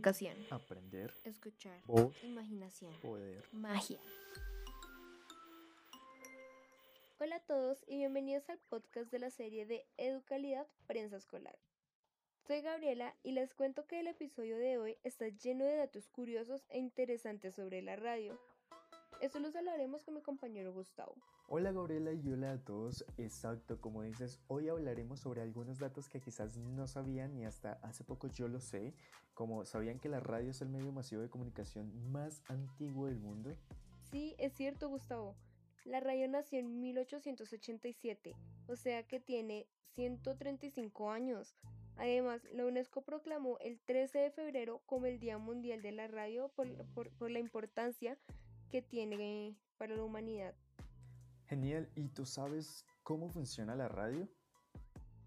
Educación. Aprender. Escuchar. Voz. Imaginación. Poder. Magia. Hola a todos y bienvenidos al podcast de la serie de Educalidad Prensa Escolar. Soy Gabriela y les cuento que el episodio de hoy está lleno de datos curiosos e interesantes sobre la radio. Esto los hablaremos con mi compañero Gustavo. Hola Gabriela y hola a todos. Exacto, como dices, hoy hablaremos sobre algunos datos que quizás no sabían y hasta hace poco yo lo sé, como sabían que la radio es el medio masivo de comunicación más antiguo del mundo. Sí, es cierto Gustavo. La radio nació en 1887, o sea que tiene 135 años. Además, la UNESCO proclamó el 13 de febrero como el Día Mundial de la Radio por, por- por la importancia que tiene para la humanidad. Genial, ¿y tú sabes cómo funciona la radio?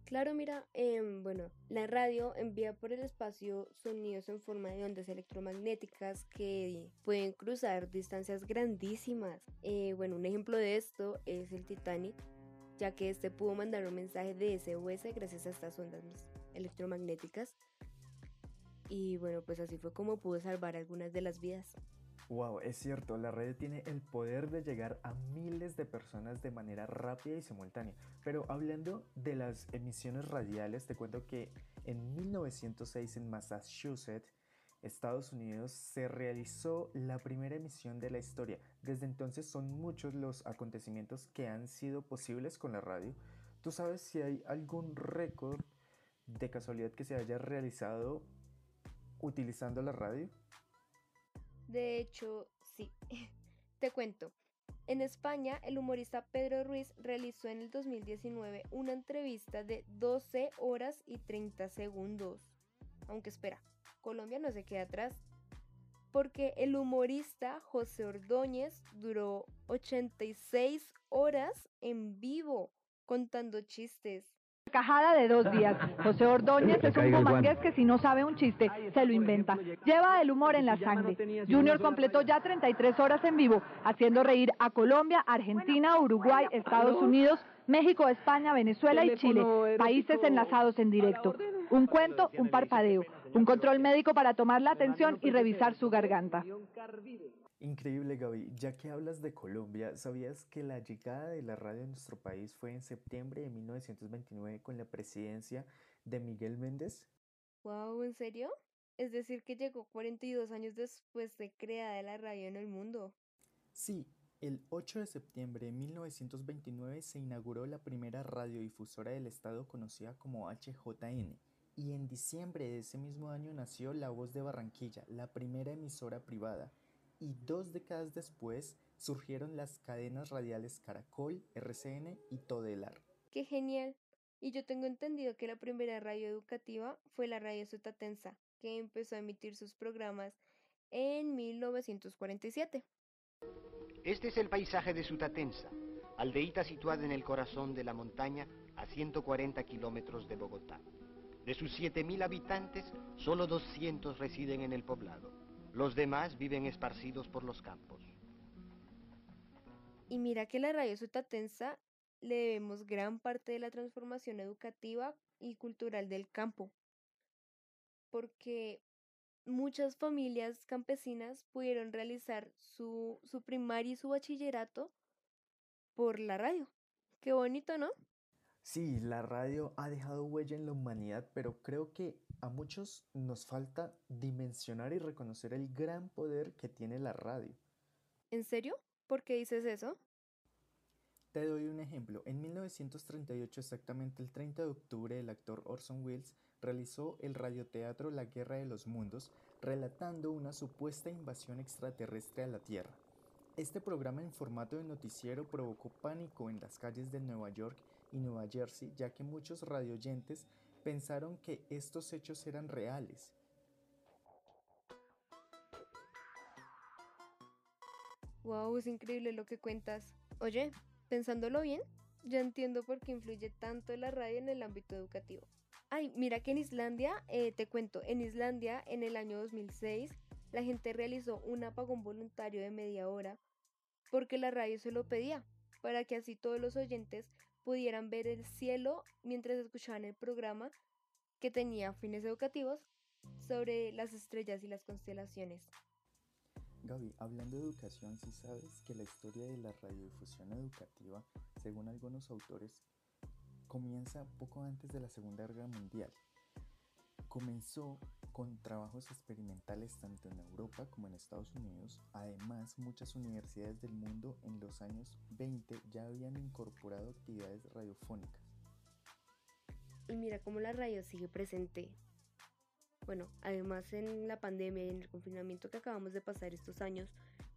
Claro, mira, em, bueno, la radio envía por el espacio sonidos en forma de ondas electromagnéticas que pueden cruzar distancias grandísimas. Eh, bueno, un ejemplo de esto es el Titanic, ya que este pudo mandar un mensaje de SOS gracias a estas ondas electromagnéticas. Y bueno, pues así fue como pudo salvar algunas de las vidas. Wow, es cierto, la radio tiene el poder de llegar a miles de personas de manera rápida y simultánea. Pero hablando de las emisiones radiales, te cuento que en 1906 en Massachusetts, Estados Unidos, se realizó la primera emisión de la historia. Desde entonces son muchos los acontecimientos que han sido posibles con la radio. ¿Tú sabes si hay algún récord de casualidad que se haya realizado utilizando la radio? De hecho, sí. Te cuento. En España, el humorista Pedro Ruiz realizó en el 2019 una entrevista de 12 horas y 30 segundos. Aunque espera, Colombia no se queda atrás. Porque el humorista José Ordóñez duró 86 horas en vivo contando chistes. Cajada de dos días. José Ordóñez es un guante. que si no sabe un chiste, se lo inventa. Lleva el humor en la sangre. Junior completó ya 33 horas en vivo, haciendo reír a Colombia, Argentina, Uruguay, Estados Unidos, México, España, Venezuela y Chile, países enlazados en directo. Un cuento, un parpadeo, un control médico para tomar la atención y revisar su garganta. Increíble Gaby, ya que hablas de Colombia, ¿sabías que la llegada de la radio a nuestro país fue en septiembre de 1929 con la presidencia de Miguel Méndez? Wow, ¿en serio? Es decir, que llegó 42 años después de creada la radio en el mundo. Sí, el 8 de septiembre de 1929 se inauguró la primera radiodifusora del estado conocida como HJN y en diciembre de ese mismo año nació La Voz de Barranquilla, la primera emisora privada y dos décadas después surgieron las cadenas radiales Caracol, RCN y Todelar. ¡Qué genial! Y yo tengo entendido que la primera radio educativa fue la radio Sutatensa, que empezó a emitir sus programas en 1947. Este es el paisaje de Sutatensa, aldeíta situada en el corazón de la montaña a 140 kilómetros de Bogotá. De sus 7.000 habitantes, solo 200 residen en el poblado. Los demás viven esparcidos por los campos. Y mira que la radio Sutatensa le debemos gran parte de la transformación educativa y cultural del campo, porque muchas familias campesinas pudieron realizar su, su primaria y su bachillerato por la radio. Qué bonito, ¿no? Sí, la radio ha dejado huella en la humanidad, pero creo que a muchos nos falta dimensionar y reconocer el gran poder que tiene la radio. ¿En serio? ¿Por qué dices eso? Te doy un ejemplo. En 1938, exactamente el 30 de octubre, el actor Orson Welles realizó el radioteatro La Guerra de los Mundos, relatando una supuesta invasión extraterrestre a la Tierra. Este programa en formato de noticiero provocó pánico en las calles de Nueva York y Nueva Jersey, ya que muchos radioyentes pensaron que estos hechos eran reales. Wow, es increíble lo que cuentas. Oye, pensándolo bien, ya entiendo por qué influye tanto la radio en el ámbito educativo. Ay, mira que en Islandia, eh, te cuento, en Islandia en el año 2006 la gente realizó un apagón voluntario de media hora porque la radio se lo pedía, para que así todos los oyentes pudieran ver el cielo mientras escuchaban el programa que tenía fines educativos sobre las estrellas y las constelaciones. Gaby, hablando de educación, si sabes que la historia de la radiodifusión educativa, según algunos autores, comienza poco antes de la Segunda Guerra Mundial. Comenzó con trabajos experimentales tanto en Europa como en Estados Unidos. Además, muchas universidades del mundo en los años 20 ya habían incorporado actividades radiofónicas. Y mira cómo la radio sigue presente bueno, además en la pandemia y en el confinamiento que acabamos de pasar estos años,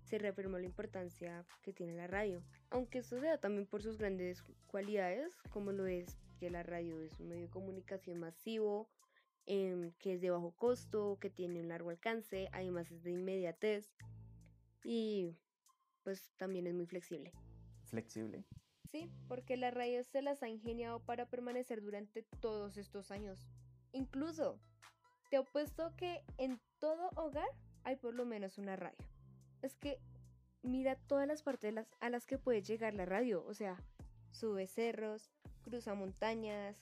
se reafirmó la importancia que tiene la radio, aunque esto se da también por sus grandes cualidades, como lo es que la radio es un medio de comunicación masivo, em, que es de bajo costo, que tiene un largo alcance, además es de inmediatez y pues también es muy flexible. ¿Flexible? Sí, porque la radio se las ha ingeniado para permanecer durante todos estos años. Incluso te opuesto que en todo hogar hay por lo menos una radio. Es que mira todas las partes a las que puede llegar la radio. O sea, sube cerros, cruza montañas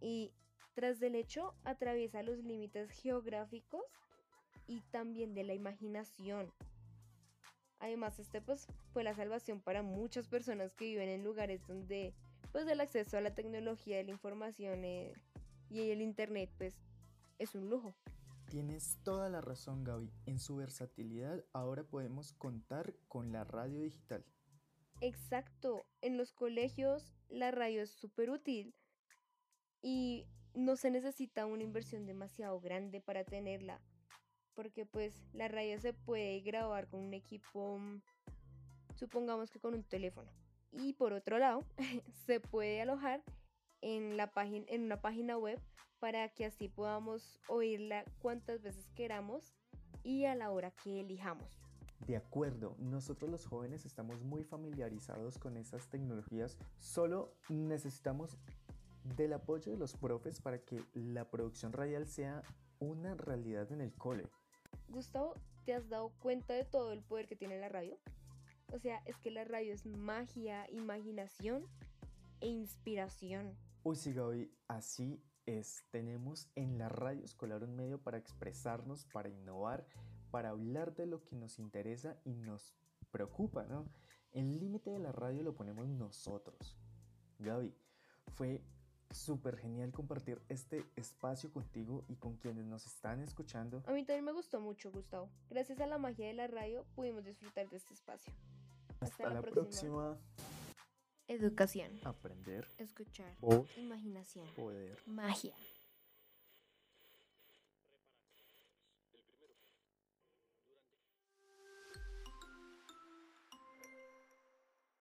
y tras del hecho atraviesa los límites geográficos y también de la imaginación. Además, este pues fue la salvación para muchas personas que viven en lugares donde pues el acceso a la tecnología de la información eh, y el internet pues es un lujo. Tienes toda la razón Gaby, en su versatilidad ahora podemos contar con la radio digital. Exacto, en los colegios la radio es súper útil y no se necesita una inversión demasiado grande para tenerla, porque pues la radio se puede grabar con un equipo, mm, supongamos que con un teléfono. Y por otro lado, se puede alojar en, la en una página web para que así podamos oírla cuantas veces queramos y a la hora que elijamos. De acuerdo, nosotros los jóvenes estamos muy familiarizados con esas tecnologías, solo necesitamos del apoyo de los profes para que la producción radial sea una realidad en el cole. Gustavo, ¿te has dado cuenta de todo el poder que tiene la radio? O sea, es que la radio es magia, imaginación e inspiración. Uy, sí, Gaby, así es. Tenemos en la radio escolar un medio para expresarnos, para innovar, para hablar de lo que nos interesa y nos preocupa, ¿no? El límite de la radio lo ponemos nosotros. Gaby, fue súper genial compartir este espacio contigo y con quienes nos están escuchando. A mí también me gustó mucho, Gustavo. Gracias a la magia de la radio pudimos disfrutar de este espacio. Hasta, la, próxima. Educación. Aprender. Escuchar. Voz. Imaginación. Poder. Magia.